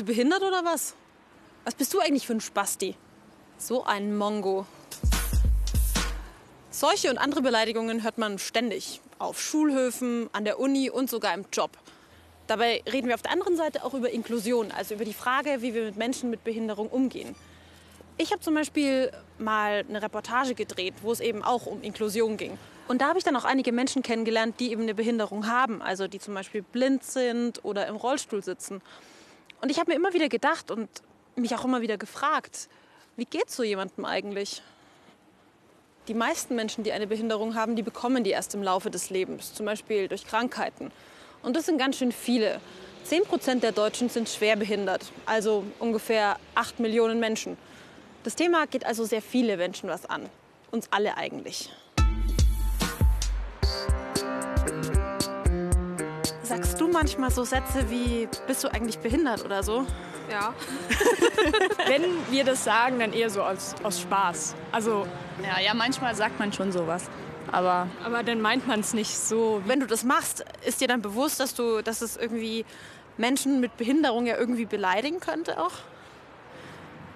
du behindert oder was? Was bist du eigentlich für ein Spasti? So ein Mongo. Solche und andere Beleidigungen hört man ständig. Auf Schulhöfen, an der Uni und sogar im Job. Dabei reden wir auf der anderen Seite auch über Inklusion, also über die Frage, wie wir mit Menschen mit Behinderung umgehen. Ich habe zum Beispiel mal eine Reportage gedreht, wo es eben auch um Inklusion ging. Und da habe ich dann auch einige Menschen kennengelernt, die eben eine Behinderung haben, also die zum Beispiel blind sind oder im Rollstuhl sitzen. Und ich habe mir immer wieder gedacht und mich auch immer wieder gefragt, wie geht so jemandem eigentlich? Die meisten Menschen, die eine Behinderung haben, die bekommen die erst im Laufe des Lebens, zum Beispiel durch Krankheiten. Und das sind ganz schön viele. Zehn Prozent der Deutschen sind schwer behindert, also ungefähr acht Millionen Menschen. Das Thema geht also sehr viele Menschen was an. Uns alle eigentlich. Sagst du manchmal so Sätze wie, bist du eigentlich behindert oder so? Ja. Wenn wir das sagen, dann eher so aus, aus Spaß. Also, ja, ja, manchmal sagt man schon sowas. Aber, aber dann meint man es nicht so. Wenn du das machst, ist dir dann bewusst, dass, du, dass es irgendwie Menschen mit Behinderung ja irgendwie beleidigen könnte auch?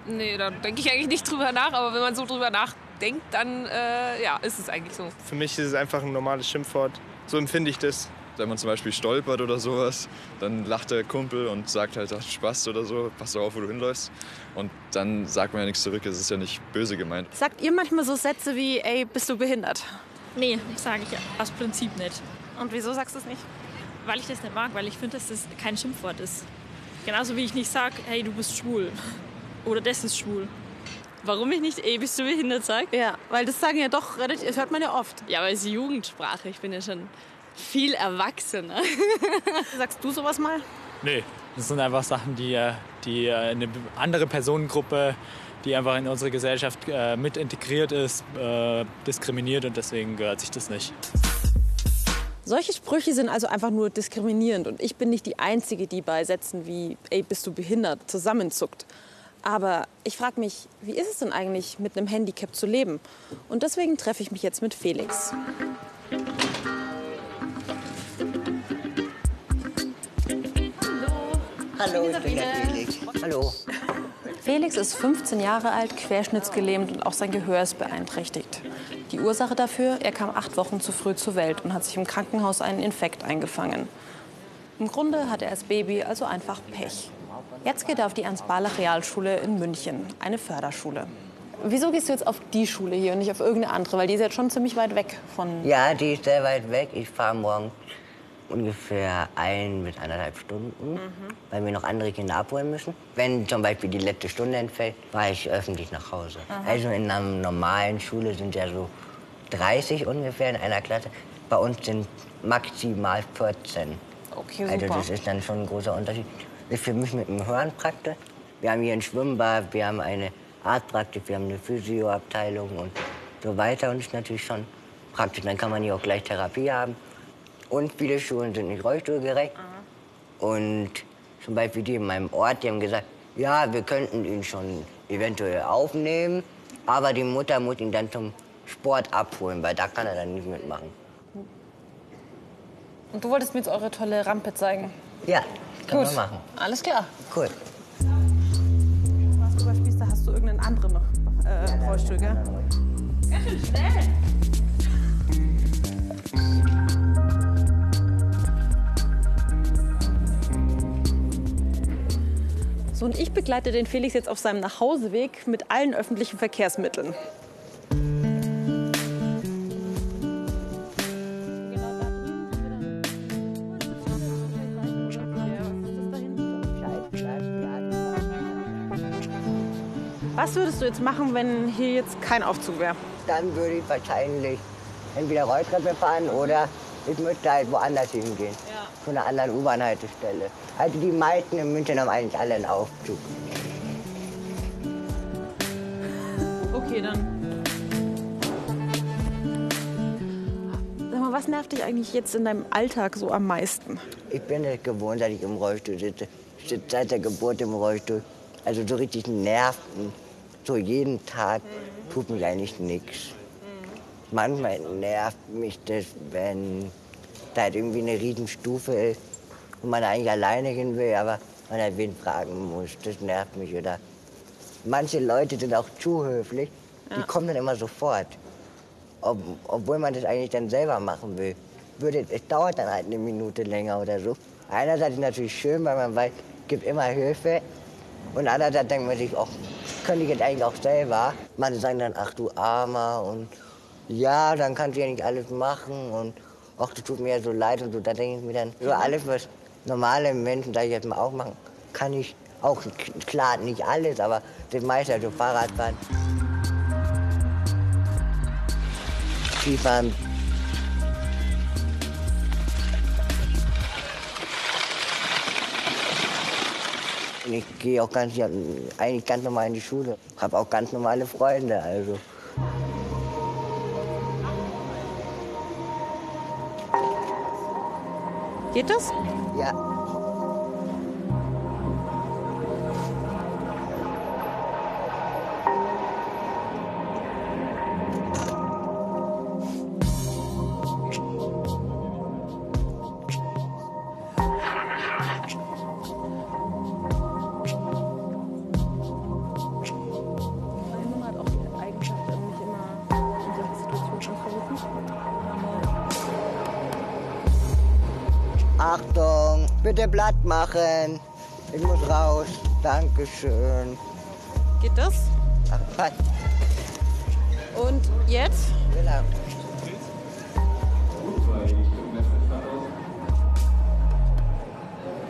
Nee, da denke ich eigentlich nicht drüber nach. Aber wenn man so drüber nachdenkt, dann äh, ja, ist es eigentlich so. Für mich ist es einfach ein normales Schimpfwort. So empfinde ich das. Wenn man zum Beispiel stolpert oder sowas, dann lacht der Kumpel und sagt halt, ach, Spaß oder so, pass doch auf, wo du hinläufst. Und dann sagt man ja nichts zurück, es ist ja nicht böse gemeint. Sagt ihr manchmal so Sätze wie, ey, bist du behindert? Nee, sage ich aus Prinzip nicht. Und wieso sagst du es nicht? Weil ich das nicht mag, weil ich finde, dass das kein Schimpfwort ist. Genauso wie ich nicht sage, hey, du bist schwul. Oder das ist schwul. Warum ich nicht ey, bist du behindert sage? Ja, weil das sagen ja doch, das hört man ja oft. Ja, weil es Jugendsprache. Ich bin ja schon viel erwachsener. Sagst du sowas mal? Nee, das sind einfach Sachen, die, äh, die äh, eine andere Personengruppe, die einfach in unsere Gesellschaft äh, mit integriert ist, diskriminiert und deswegen gehört sich das nicht. Solche Sprüche sind also einfach nur diskriminierend und ich bin nicht die Einzige, die bei Sätzen wie ey, bist du behindert zusammenzuckt. Aber ich frage mich, wie ist es denn eigentlich, mit einem Handicap zu leben? Und deswegen treffe ich mich jetzt mit Felix. Hallo, ich bin der Felix. Hallo. Felix ist 15 Jahre alt, querschnittsgelähmt und auch sein Gehör ist beeinträchtigt. Die Ursache dafür, er kam acht Wochen zu früh zur Welt und hat sich im Krankenhaus einen Infekt eingefangen. Im Grunde hat er als Baby also einfach Pech. Jetzt geht er auf die Ernst-Barlach-Realschule in München, eine Förderschule. Wieso gehst du jetzt auf die Schule hier und nicht auf irgendeine andere? Weil die ist jetzt schon ziemlich weit weg von... Ja, die ist sehr weit weg. Ich fahre morgen ungefähr ein bis anderthalb Stunden, mhm. weil wir noch andere Kinder abholen müssen. Wenn zum Beispiel die letzte Stunde entfällt, fahre ich öffentlich nach Hause. Mhm. Also in einer normalen Schule sind ja so 30 ungefähr in einer Klasse. Bei uns sind maximal 14. Okay. Also das ist dann schon ein großer Unterschied. Ist für mich mit dem Hören praktisch. Wir haben hier ein Schwimmbad, wir haben eine Artpraktik, wir haben eine Physioabteilung und so weiter. Und das ist natürlich schon praktisch. Dann kann man hier auch gleich Therapie haben. Und viele Schulen sind nicht rollstuhlgerecht. Mhm. Und zum Beispiel die in meinem Ort, die haben gesagt, ja, wir könnten ihn schon eventuell aufnehmen, aber die Mutter muss ihn dann zum Sport abholen, weil da kann er dann nicht mitmachen. Und du wolltest mir jetzt eure tolle Rampe zeigen? Ja, kann Gut. man machen. Alles klar. Cool. Was du da hast du irgendeinen anderen äh, ja, Rollstuhl, gell? Ganz schön schnell. So, und ich begleite den Felix jetzt auf seinem Nachhauseweg mit allen öffentlichen Verkehrsmitteln. Was würdest du jetzt machen, wenn hier jetzt kein Aufzug wäre? Dann würde ich wahrscheinlich entweder Rolltreppe fahren oder ich müsste halt woanders hingehen. Zu einer anderen U-Bahn-Haltestelle. Also die meisten in München haben eigentlich alle einen Aufzug. Okay, dann. Sag mal, was nervt dich eigentlich jetzt in deinem Alltag so am meisten? Ich bin es gewohnt, dass ich im Rollstuhl sitze. Ich sitze seit der Geburt im Rollstuhl. Also so richtig nerven. So jeden Tag tut mich eigentlich nichts manchmal nervt mich das, wenn da halt irgendwie eine Riesenstufe ist und man eigentlich alleine hin will, aber man halt wen fragen muss. Das nervt mich. Oder manche Leute sind auch zu höflich. Die kommen dann immer sofort. Ob, obwohl man das eigentlich dann selber machen will. Würde, es dauert dann halt eine Minute länger oder so. Einerseits ist es natürlich schön, weil man weiß, es gibt immer Hilfe. Und andererseits denkt man sich, auch könnte ich jetzt eigentlich auch selber. Manche sagen dann, ach du Armer und ja, dann kannst du ja nicht alles machen und ach, das tut mir ja so leid und so. Da denke ich mir dann, so alles, was normale Menschen, sag ich jetzt mal, auch machen, kann ich auch, klar, nicht alles, aber das meiste, also Fahrradfahren. Skifahren. Und ich gehe auch ganz, eigentlich ganz normal in die Schule. Habe auch ganz normale Freunde, also. Geht das? Ja. Bitte Blatt machen. Ich muss raus. Dankeschön. Geht das? Ach, passt. Und jetzt? Genau.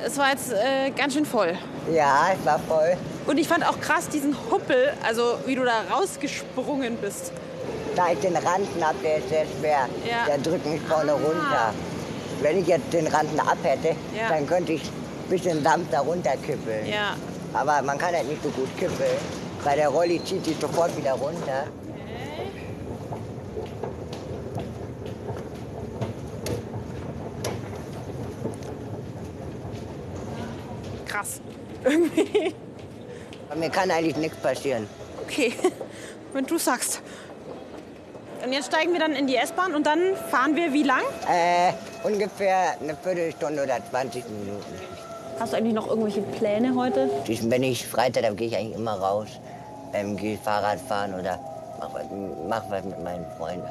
Es war jetzt äh, ganz schön voll. Ja, es war voll. Und ich fand auch krass diesen Huppel, also wie du da rausgesprungen bist. Da ich den Randen ab, der ist sehr schwer. Ja. Der drückt mich vorne runter. Wenn ich jetzt den Randen ab hätte, Ja. dann könnte ich ein bisschen sanfter runterkippeln. Ja. Aber man kann halt nicht so gut kippeln, weil der Rolli zieht sich sofort wieder runter. Krass. Irgendwie. Mir kann eigentlich nichts passieren. Okay, wenn du sagst. Und jetzt steigen wir dann in die S-Bahn und dann fahren wir wie lang? Äh, ungefähr eine Viertelstunde oder 20 Minuten. Hast du eigentlich noch irgendwelche Pläne heute? Wenn ich Freitag, dann gehe ich eigentlich immer raus. Ähm, gehe Fahrrad fahren oder mach was, mach was mit meinen Freunden.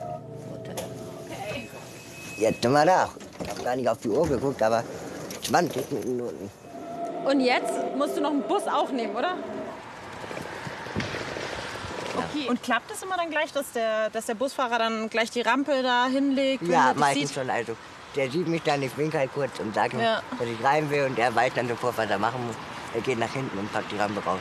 Jetzt sind wir da. Ich habe gar nicht auf die Uhr geguckt, aber 20 Minuten. Und jetzt musst du noch einen Bus auch nehmen, oder? Okay. Und klappt es immer dann gleich, dass der, dass der Busfahrer dann gleich die Rampe da hinlegt? Ja, meistens sieht? schon. Also, der sieht mich dann, ich winke halt kurz und sage ihm, Ja. dass ich rein will und er weiß dann sofort, was er machen muss. Er geht nach hinten und packt die Rampe raus.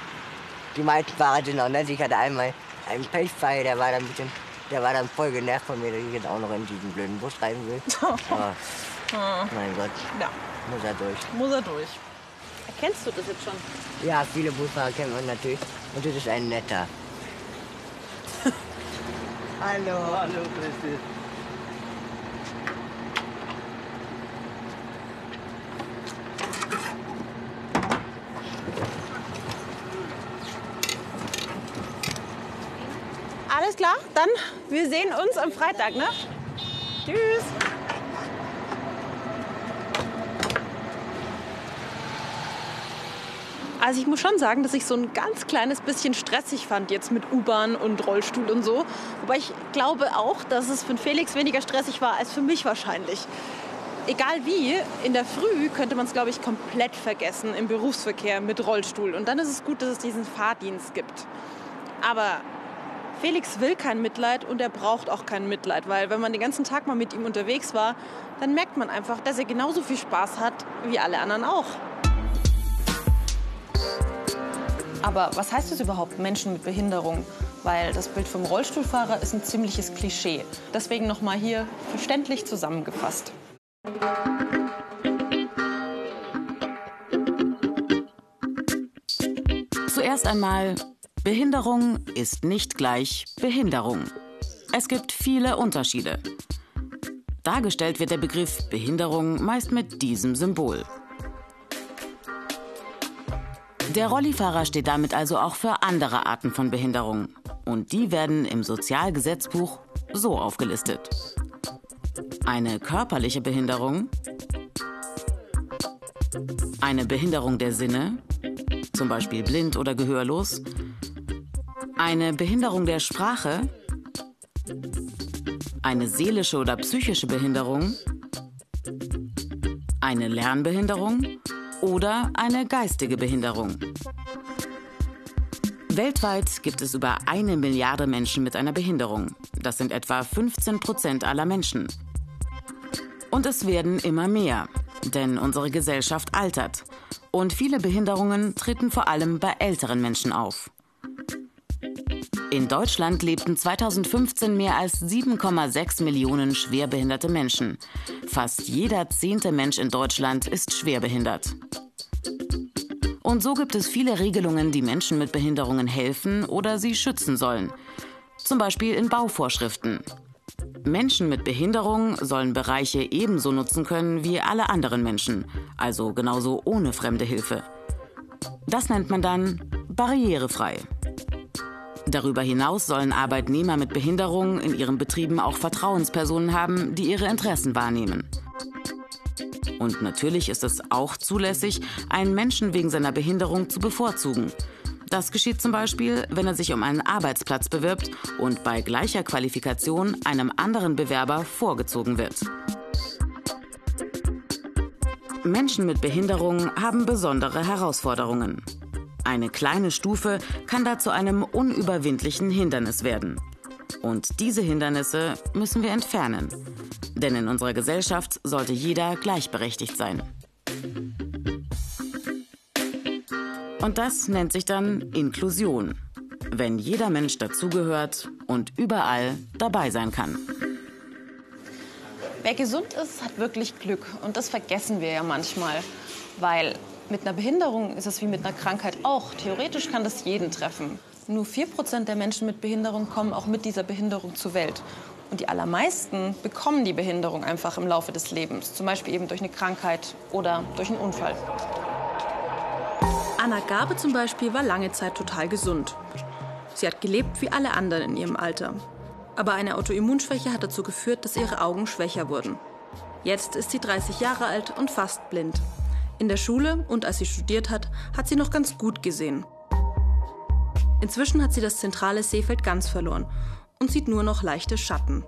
Die meisten Fahrer sind auch nett. Ich hatte einmal einen Pechfall, der war dann ein bisschen, der war dann voll genervt von mir, dass ich jetzt auch noch in diesen blöden Bus rein will. Aber, mein Gott, Ja, muss er durch. muss er durch. Erkennst du das jetzt schon? Ja, viele Busfahrer kennt man natürlich. Und das ist ein netter. Hallo. Hallo, grüß Alles klar, dann wir sehen uns am Freitag, ne? Tschüss. Also ich muss schon sagen, dass ich so ein ganz kleines bisschen stressig fand jetzt mit U-Bahn und Rollstuhl und so. Wobei ich glaube auch, dass es für Felix weniger stressig war als für mich wahrscheinlich. Egal wie, in der Früh könnte man es, glaube ich, komplett vergessen im Berufsverkehr mit Rollstuhl. Und dann ist es gut, dass es diesen Fahrdienst gibt. Aber Felix will kein Mitleid und er braucht auch kein Mitleid, weil wenn man den ganzen Tag mal mit ihm unterwegs war, dann merkt man einfach, dass er genauso viel Spaß hat wie alle anderen auch. Aber was heißt das überhaupt, Menschen mit Behinderung? Weil das Bild vom Rollstuhlfahrer ist ein ziemliches Klischee. Deswegen nochmal hier verständlich zusammengefasst. Zuerst einmal, Behinderung ist nicht gleich Behinderung. Es gibt viele Unterschiede. Dargestellt wird der Begriff Behinderung meist mit diesem Symbol. Der Rollifahrer steht damit also auch für andere Arten von Behinderung. Und die werden im Sozialgesetzbuch so aufgelistet. Eine körperliche Behinderung, Eine Behinderung der Sinne, zum Beispiel blind oder gehörlos. Eine Behinderung der Sprache. Eine seelische oder psychische Behinderung. Eine Lernbehinderung oder eine geistige Behinderung. Weltweit gibt es über eine Milliarde Menschen mit einer Behinderung. Das sind etwa 15 Prozent aller Menschen. Und es werden immer mehr, denn unsere Gesellschaft altert. Und viele Behinderungen treten vor allem bei älteren Menschen auf. In Deutschland lebten 2015 mehr als 7,6 Millionen schwerbehinderte Menschen. Fast jeder zehnte Mensch in Deutschland ist schwerbehindert. Und so gibt es viele Regelungen, die Menschen mit Behinderungen helfen oder sie schützen sollen. Zum Beispiel in Bauvorschriften. Menschen mit Behinderung sollen Bereiche ebenso nutzen können wie alle anderen Menschen, also genauso ohne fremde Hilfe. Das nennt man dann barrierefrei. Darüber hinaus sollen Arbeitnehmer mit Behinderung in ihren Betrieben auch Vertrauenspersonen haben, die ihre Interessen wahrnehmen. Und natürlich ist es auch zulässig, einen Menschen wegen seiner Behinderung zu bevorzugen. Das geschieht zum Beispiel, wenn er sich um einen Arbeitsplatz bewirbt und bei gleicher Qualifikation einem anderen Bewerber vorgezogen wird. Menschen mit Behinderung haben besondere Herausforderungen. Eine kleine Stufe kann da zu einem unüberwindlichen Hindernis werden. Und diese Hindernisse müssen wir entfernen. Denn in unserer Gesellschaft sollte jeder gleichberechtigt sein. Und das nennt sich dann Inklusion, wenn jeder Mensch dazugehört und überall dabei sein kann. Wer gesund ist, hat wirklich Glück. Und das vergessen wir ja manchmal. Weil mit einer Behinderung ist es wie mit einer Krankheit auch. Theoretisch kann das jeden treffen. Nur 4% der Menschen mit Behinderung kommen auch mit dieser Behinderung zur Welt. Und die allermeisten bekommen die Behinderung einfach im Laufe des Lebens. Zum Beispiel eben durch eine Krankheit oder durch einen Unfall. Anna Gabe zum Beispiel war lange Zeit total gesund. Sie hat gelebt wie alle anderen in ihrem Alter. Aber eine Autoimmunschwäche hat dazu geführt, dass ihre Augen schwächer wurden. Jetzt ist sie 30 Jahre alt und fast blind. In der Schule und als sie studiert hat, hat sie noch ganz gut gesehen. Inzwischen hat sie das zentrale Seefeld ganz verloren und sieht nur noch leichte Schatten.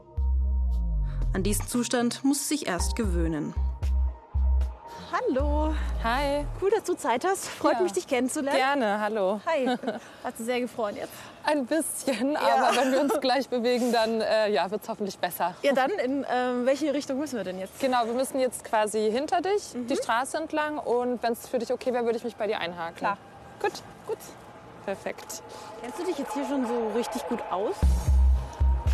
An diesen Zustand muss sie sich erst gewöhnen. Hallo. Hi. Cool, dass du Zeit hast. Freut Ja. mich, dich kennenzulernen. Gerne, hallo. Hi. Hat sie sehr gefreut jetzt. Ein bisschen, aber wenn wir uns gleich bewegen, dann äh, ja, wird es hoffentlich besser. Ja, dann, in ähm, welche Richtung müssen wir denn jetzt? Genau, wir müssen jetzt quasi hinter dich, die Straße entlang. Und wenn es für dich okay wäre, würde ich mich bei dir einhaken. Klar. Gut, gut. Perfekt. Kennst du dich jetzt hier schon so richtig gut aus?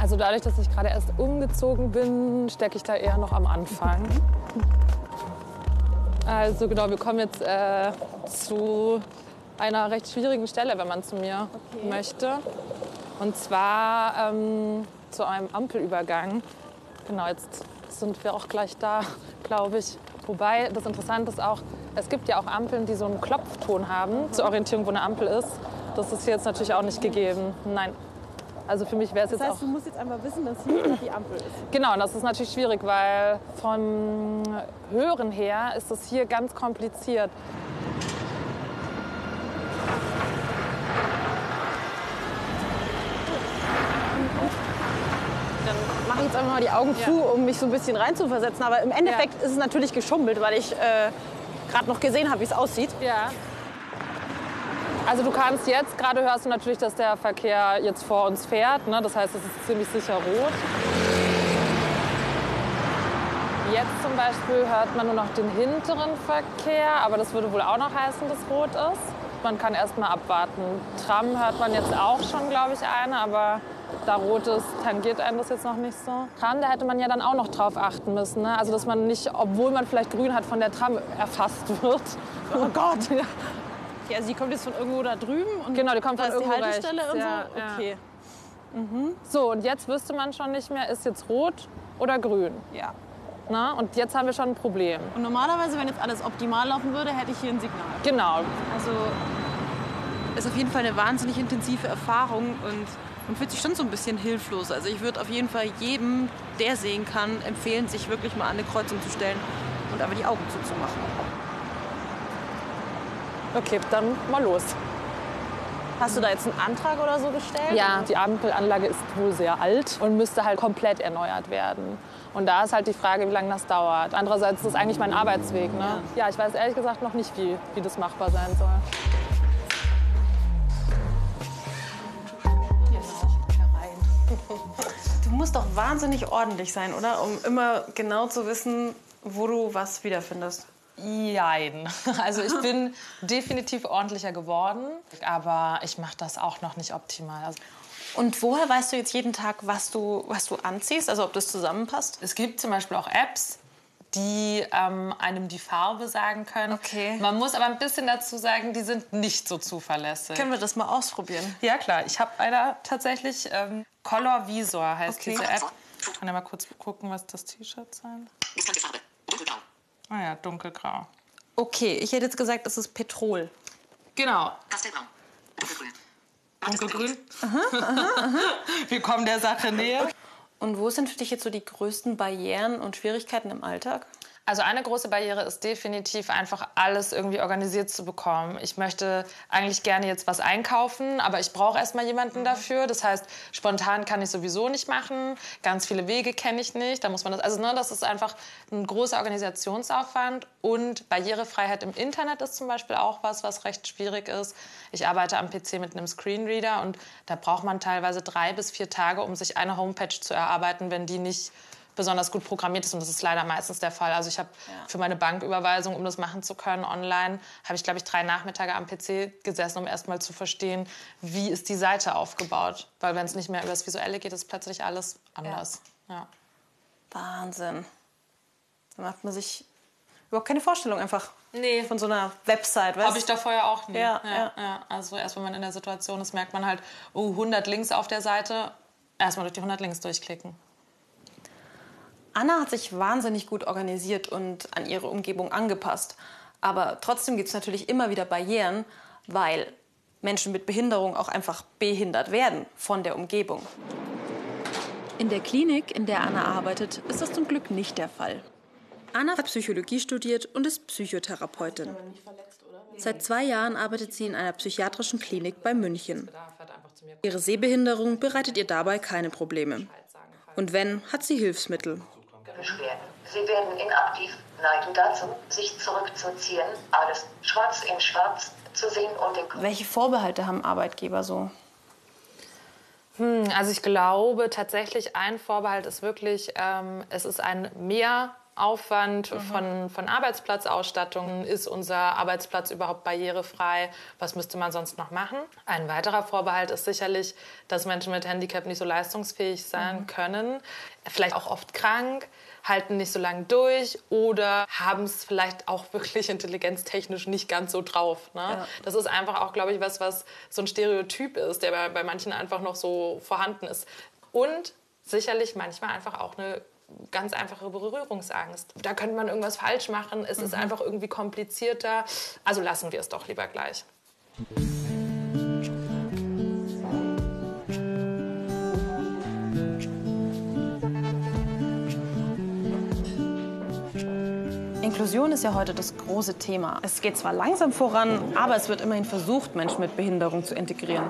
Also dadurch, dass ich gerade erst umgezogen bin, stecke ich da eher noch am Anfang. Also genau, wir kommen jetzt äh, zu einer recht schwierigen Stelle, wenn man zu mir möchte. Und zwar ähm, zu einem Ampelübergang. Genau, jetzt sind wir auch gleich da, glaube ich. Wobei das Interessante ist auch, es gibt ja auch Ampeln, die so einen Klopfton haben zur Orientierung, wo eine Ampel ist. Das ist hier jetzt natürlich auch nicht gegeben. Nein. Also für mich wäre es Das jetzt auch heißt, du musst jetzt einmal wissen, dass hier die Ampel ist. Genau, und das ist natürlich schwierig, weil vom Hören her ist das hier ganz kompliziert. Jetzt einfach mal die Augen zu, um mich so ein bisschen reinzuversetzen. Aber im Endeffekt ist es natürlich geschummelt, weil ich äh, gerade noch gesehen habe, wie es aussieht. Ja. Also du kannst jetzt, gerade hörst du natürlich, dass der Verkehr jetzt vor uns fährt. Ne? Das heißt, es ist ziemlich sicher rot. Jetzt zum Beispiel hört man nur noch den hinteren Verkehr, aber das würde wohl auch noch heißen, dass rot ist. Man kann erst mal abwarten. Tram hört man jetzt auch schon, glaube ich, eine, aber da rot ist, tangiert einem das jetzt noch nicht so. Tram, da hätte man ja dann auch noch drauf achten müssen. Ne? Also dass man nicht, obwohl man vielleicht grün hat, von der Tram erfasst wird. Oh Gott. Ja. Okay, also die kommt jetzt von irgendwo da drüben und Genau, die kommt da von ist die irgendwo Haltestelle rechts, und ja, so. ja. Okay. So, und jetzt wüsste man schon nicht mehr, ist jetzt rot oder grün. Ja. Na? Und jetzt haben wir schon ein Problem. Und normalerweise, wenn jetzt alles optimal laufen würde, hätte ich hier ein Signal. Genau. Also ist auf jeden Fall eine wahnsinnig intensive Erfahrung und man fühlt sich schon so ein bisschen hilflos. Also ich würde auf jeden Fall jedem, der sehen kann, empfehlen, sich wirklich mal an eine Kreuzung zu stellen und einfach die Augen zuzumachen. Okay, dann mal los. Hast du da jetzt einen Antrag oder so gestellt? Ja, die Ampelanlage ist wohl sehr alt und müsste halt komplett erneuert werden. Und da ist halt die Frage, wie lange das dauert. Andererseits ist es eigentlich mein Arbeitsweg. Ne? Ja, ich weiß ehrlich gesagt noch nicht, wie, wie das machbar sein soll. Du musst doch wahnsinnig ordentlich sein, oder? Um immer genau zu wissen, wo du was wiederfindest. Jein. Also ich bin definitiv ordentlicher geworden, aber ich mache das auch noch nicht optimal. Also Und woher weißt du jetzt jeden Tag, was du, was du anziehst? Also ob das zusammenpasst? es gibt zum Beispiel auch Apps, die ähm, einem die Farbe sagen können. Okay. Man muss aber ein bisschen dazu sagen, die sind nicht so zuverlässig. Können wir das mal ausprobieren? Ja klar, ich habe einer tatsächlich. Ähm, Color Visor heißt Okay. diese App. Ich kann ja mal kurz gucken, was das T-Shirt sein. Misskannte Farbe. Dunkelgrau. Ah ja, dunkelgrau. Okay, ich hätte jetzt gesagt, es ist Petrol. Genau, Pastellbraun. Dunkelgrün. dunkelgrün. Wir kommen der Sache näher. Und wo sind für dich jetzt so die größten Barrieren und Schwierigkeiten im Alltag? Also eine große Barriere ist definitiv einfach alles irgendwie organisiert zu bekommen. Ich möchte eigentlich gerne jetzt was einkaufen, aber ich brauche erstmal jemanden dafür. Das heißt, spontan kann ich sowieso nicht machen. Ganz viele Wege kenne ich nicht. Da muss man das also ne, das ist einfach ein großer Organisationsaufwand und Barrierefreiheit im Internet ist zum Beispiel auch was, was recht schwierig ist. Ich arbeite am PC mit einem Screenreader und da braucht man teilweise drei bis vier Tage, um sich eine Homepage zu erarbeiten, wenn die nicht besonders gut programmiert ist und das ist leider meistens der Fall. Also ich habe für meine Banküberweisung, um das machen zu können online, habe ich glaube ich drei Nachmittage am PC gesessen, um erstmal zu verstehen, wie ist die Seite aufgebaut, weil wenn es nicht mehr über das Visuelle geht, ist plötzlich alles anders. Ja. Wahnsinn. Da macht man sich überhaupt keine Vorstellung einfach Nee. von so einer Website. Habe ich da vorher auch nie. Ja, ja, ja. Also erst wenn man in der Situation ist, merkt man halt, oh, 100 Links auf der Seite, erstmal durch die 100 Links durchklicken. Anna hat sich wahnsinnig gut organisiert und an ihre Umgebung angepasst. Aber trotzdem gibt es natürlich immer wieder Barrieren, weil Menschen mit Behinderung auch einfach behindert werden von der Umgebung. In der Klinik, in der Anna arbeitet, ist das zum Glück nicht der Fall. Anna hat Psychologie studiert und ist Psychotherapeutin. Seit zwei Jahren arbeitet sie in einer psychiatrischen Klinik bei München. Ihre Sehbehinderung bereitet ihr dabei keine Probleme. Und wenn, hat sie Hilfsmittel. Beschwerden. Sie werden inaktiv, neigen dazu, sich zurückzuziehen, alles schwarz in schwarz zu sehen und den Welche Vorbehalte haben Arbeitgeber so? Hm, also ich glaube tatsächlich, ein Vorbehalt ist wirklich, ähm, es ist ein Mehraufwand von, von Arbeitsplatzausstattung. Ist unser Arbeitsplatz überhaupt barrierefrei? Was müsste man sonst noch machen? Ein weiterer Vorbehalt ist sicherlich, dass Menschen mit Handicap nicht so leistungsfähig sein können. Vielleicht auch oft krank, halten nicht so lange durch oder haben es vielleicht auch wirklich intelligenztechnisch nicht ganz so drauf. Ne? Das ist einfach auch, glaube ich, was, was so ein Stereotyp ist, der bei, bei manchen einfach noch so vorhanden ist. Und sicherlich manchmal einfach auch eine ganz einfache Berührungsangst. Da könnte man irgendwas falsch machen, es ist einfach irgendwie komplizierter. Also lassen wir es doch lieber gleich. Inklusion ist ja heute das große Thema. Es geht zwar langsam voran, aber es wird immerhin versucht, Menschen mit Behinderung zu integrieren.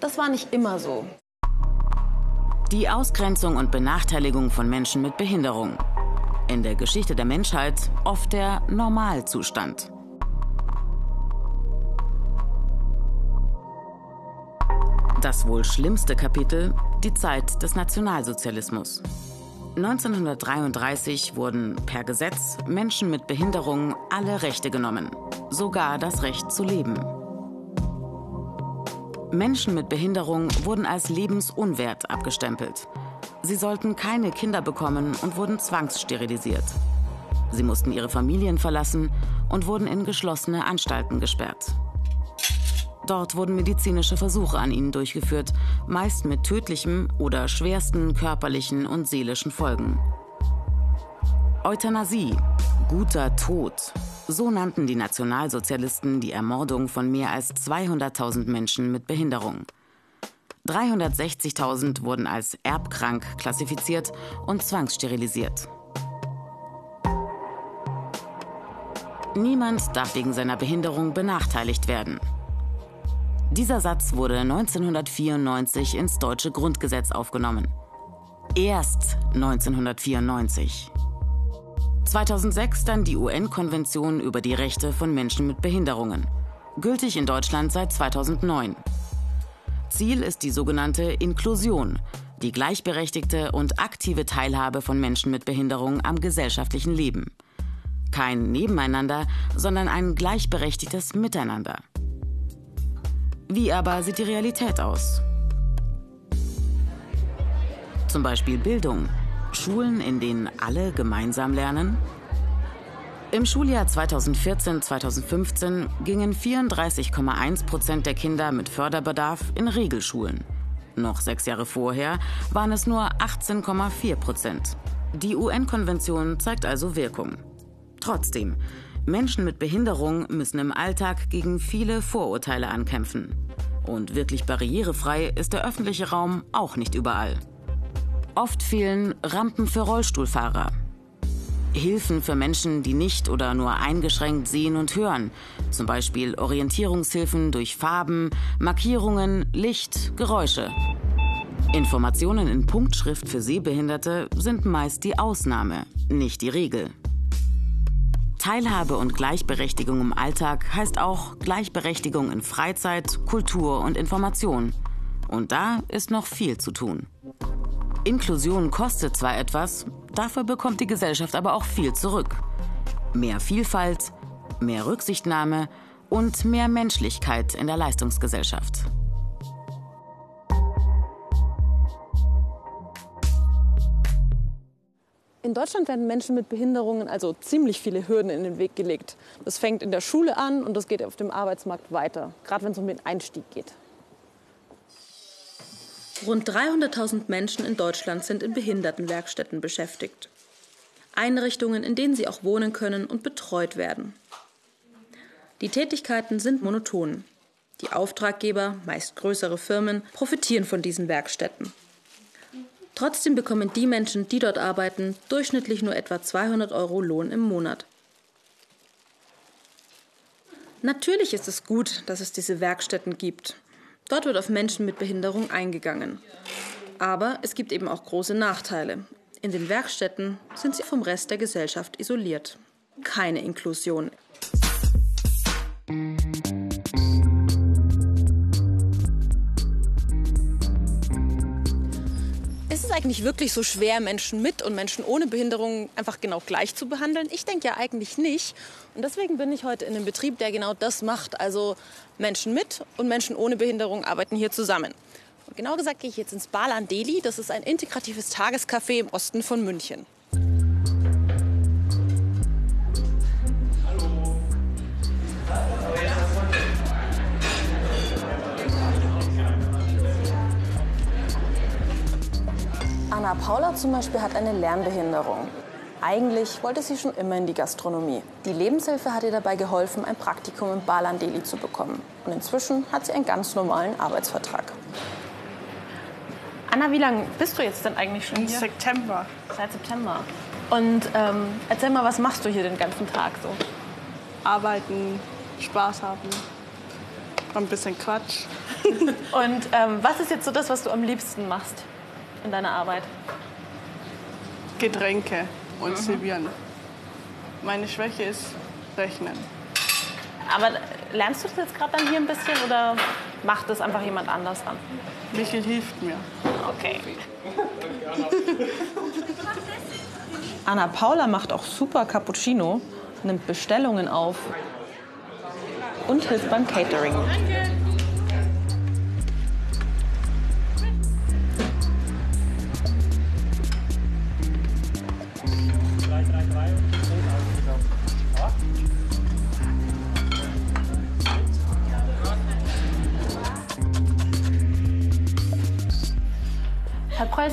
Das war nicht immer so. Die Ausgrenzung und Benachteiligung von Menschen mit Behinderung. In der Geschichte der Menschheit oft der Normalzustand. Das wohl schlimmste Kapitel, die Zeit des Nationalsozialismus. 1933 wurden per Gesetz Menschen mit Behinderung alle Rechte genommen, sogar das Recht zu leben. Menschen mit Behinderung wurden als lebensunwert abgestempelt. Sie sollten keine Kinder bekommen und wurden zwangssterilisiert. Sie mussten ihre Familien verlassen und wurden in geschlossene Anstalten gesperrt. Dort wurden medizinische Versuche an ihnen durchgeführt, meist mit tödlichem oder schwersten körperlichen und seelischen Folgen. Euthanasie, guter Tod, so nannten die Nationalsozialisten die Ermordung von mehr als 200.000 Menschen mit Behinderung. 360.000 wurden als erbkrank klassifiziert und zwangssterilisiert. Niemand darf wegen seiner Behinderung benachteiligt werden. Dieser Satz wurde 1994 ins deutsche Grundgesetz aufgenommen. Erst 1994. 2006 dann die UN-Konvention über die Rechte von Menschen mit Behinderungen. Gültig in Deutschland seit 2009. Ziel ist die sogenannte Inklusion, die gleichberechtigte und aktive Teilhabe von Menschen mit Behinderung am gesellschaftlichen Leben. Kein Nebeneinander, sondern ein gleichberechtigtes Miteinander. Wie aber sieht die Realität aus? Zum Beispiel Bildung. Schulen, in denen alle gemeinsam lernen? Im Schuljahr 2014-2015 gingen 34,1 Prozent der Kinder mit Förderbedarf in Regelschulen. Noch sechs Jahre vorher waren es nur 18,4 Prozent. Die UN-Konvention zeigt also Wirkung. Trotzdem, Menschen mit Behinderung müssen im Alltag gegen viele Vorurteile ankämpfen. Und wirklich barrierefrei ist der öffentliche Raum auch nicht überall. Oft fehlen Rampen für Rollstuhlfahrer. Hilfen für Menschen, die nicht oder nur eingeschränkt sehen und hören. Zum Beispiel Orientierungshilfen durch Farben, Markierungen, Licht, Geräusche. Informationen in Punktschrift für Sehbehinderte sind meist die Ausnahme, nicht die Regel. Teilhabe und Gleichberechtigung im Alltag heißt auch Gleichberechtigung in Freizeit, Kultur und Information. Und da ist noch viel zu tun. Inklusion kostet zwar etwas, dafür bekommt die Gesellschaft aber auch viel zurück. Mehr Vielfalt, mehr Rücksichtnahme und mehr Menschlichkeit in der Leistungsgesellschaft. In Deutschland werden Menschen mit Behinderungen also ziemlich viele Hürden in den Weg gelegt. Das fängt in der Schule an und das geht auf dem Arbeitsmarkt weiter, gerade wenn es um den Einstieg geht. Rund 300.000 Menschen in Deutschland sind in Behindertenwerkstätten beschäftigt. Einrichtungen, in denen sie auch wohnen können und betreut werden. Die Tätigkeiten sind monoton. Die Auftraggeber, meist größere Firmen, profitieren von diesen Werkstätten. Trotzdem bekommen die Menschen, die dort arbeiten, durchschnittlich nur etwa 200 Euro Lohn im Monat. Natürlich ist es gut, dass es diese Werkstätten gibt. Dort wird auf Menschen mit Behinderung eingegangen. Aber es gibt eben auch große Nachteile. In den Werkstätten sind sie vom Rest der Gesellschaft isoliert. Keine Inklusion. Es eigentlich wirklich so schwer, Menschen mit und Menschen ohne Behinderung einfach genau gleich zu behandeln? Ich denke ja eigentlich nicht. Und deswegen bin ich heute in einem Betrieb, der genau das macht. Also Menschen mit und Menschen ohne Behinderung arbeiten hier zusammen. Und genau gesagt gehe ich jetzt ins Balan Deli. Das ist ein integratives Tagescafé im Osten von München. Anna Paula zum Beispiel hat eine Lernbehinderung. Eigentlich wollte sie schon immer in die Gastronomie. Die Lebenshilfe hat ihr dabei geholfen, ein Praktikum im Balan Deli zu bekommen. Und inzwischen hat sie einen ganz normalen Arbeitsvertrag. Anna, wie lange bist du jetzt denn eigentlich schon hier? September. Seit September. Und ähm, erzähl mal, was machst du hier den ganzen Tag so? Arbeiten, Spaß haben, ein bisschen Quatsch. Und ähm, was ist jetzt so das, was du am liebsten machst in deiner Arbeit? Getränke und servieren. Meine Schwäche ist Rechnen. Aber lernst du das jetzt gerade dann hier ein bisschen oder macht das einfach jemand anders dann? Michael hilft mir. Okay. Anna Paula macht auch super Cappuccino, nimmt Bestellungen auf und hilft beim Catering. Herr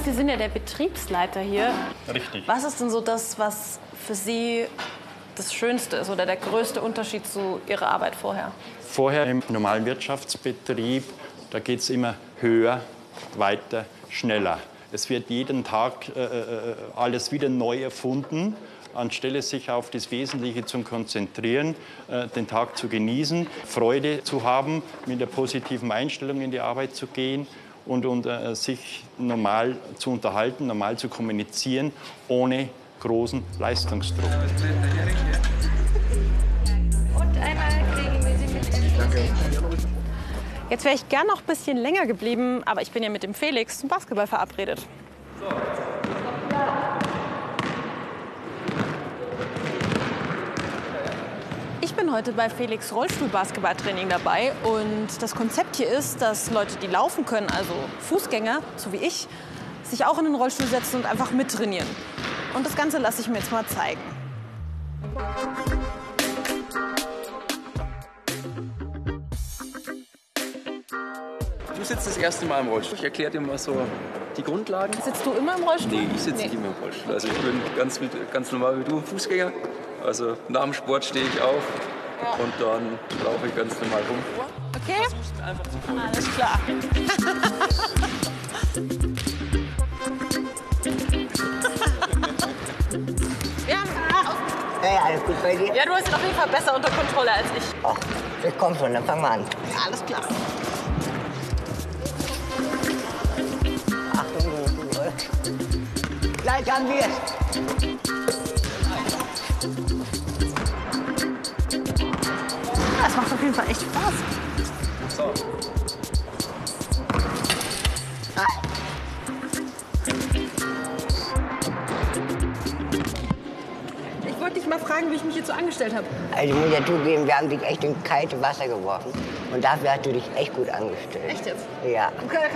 Sie sind ja der Betriebsleiter hier. Richtig. Was ist denn so das, was für Sie das Schönste ist oder der größte Unterschied zu Ihrer Arbeit vorher? Vorher im normalen Wirtschaftsbetrieb, da geht es immer höher, weiter, schneller. Es wird jeden Tag äh, alles wieder neu erfunden. anstelle sich auf das Wesentliche zu konzentrieren, äh, den Tag zu genießen, Freude zu haben, mit der positiven Einstellung in die Arbeit zu gehen und, und äh, sich normal zu unterhalten, normal zu kommunizieren, ohne großen Leistungsdruck. Und einmal kriegen wir sie mit. Danke. Jetzt wäre ich gern noch ein bisschen länger geblieben, aber ich bin ja mit dem Felix zum Basketball verabredet. So. Bin heute bei Felix Rollstuhl-Basketballtraining dabei und das Konzept hier ist, dass Leute, die laufen können, also Fußgänger, so wie ich, sich auch in den Rollstuhl setzen und einfach mittrainieren. Und das Ganze lasse ich mir jetzt mal zeigen. Du sitzt das erste Mal im Rollstuhl. Ich erkläre dir mal so die Grundlagen. Sitzt du immer im Rollstuhl? Nee, ich sitze nee. nicht immer im Rollstuhl. Also ich bin ganz, ganz normal wie du, Fußgänger. Also nach dem Sport stehe ich auf ja. und dann laufe ich ganz normal rum. Okay. Einfach zu Alles klar. Hey, alles gut bei dir? Ja, du hast ihn auf jeden Fall besser unter Kontrolle als ich. Ach, ich komm schon, dann fangen wir an. Ja, alles klar. Achtung, zurück. Gleich haben wir jeden Fall echt Spaß. So. mal fragen, wie ich mich hierzu angestellt habe. Also ich muss ja zugeben, wir haben dich echt in kalte Wasser geworfen. Und dafür hast du dich echt gut angestellt. Echt jetzt? Ja.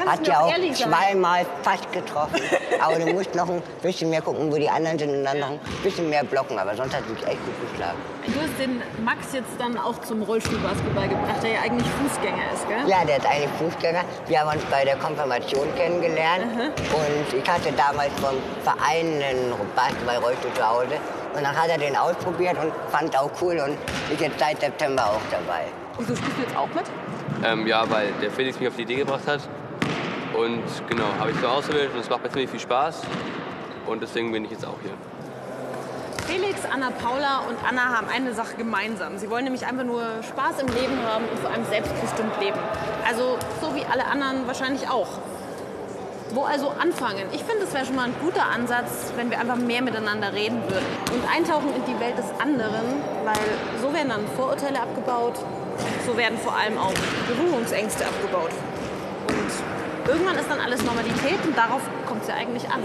Hat ja auch zweimal fast getroffen. aber du musst noch ein bisschen mehr gucken, wo die anderen sind und dann noch ein bisschen mehr blocken. Aber sonst hat du dich echt gut geschlagen. Du hast den Max jetzt dann auch zum Rollstuhlbasketball gebracht, der ja eigentlich Fußgänger ist, gell? Ja, der ist eigentlich Fußgänger. Wir haben uns bei der Konfirmation kennengelernt. Mhm. Und ich hatte damals vom Verein einen Basketball-Rollstuhl zu Hause. Und dann hat er den ausprobiert und fand auch cool und ist jetzt seit September auch dabei. Wieso spielst du jetzt auch mit? Ähm, ja, weil der Felix mich auf die Idee gebracht hat. Und genau, habe ich so ausgewählt und es macht mir ziemlich viel Spaß. Und deswegen bin ich jetzt auch hier. Felix, Anna Paula und Anna haben eine Sache gemeinsam. Sie wollen nämlich einfach nur Spaß im Leben haben und vor allem selbstbestimmt leben. Also so wie alle anderen wahrscheinlich auch. Wo also anfangen? Ich finde, es wäre schon mal ein guter Ansatz, wenn wir einfach mehr miteinander reden würden und eintauchen in die Welt des anderen, weil so werden dann Vorurteile abgebaut, so werden vor allem auch Berührungsängste abgebaut. Und irgendwann ist dann alles Normalität und darauf kommt es ja eigentlich an.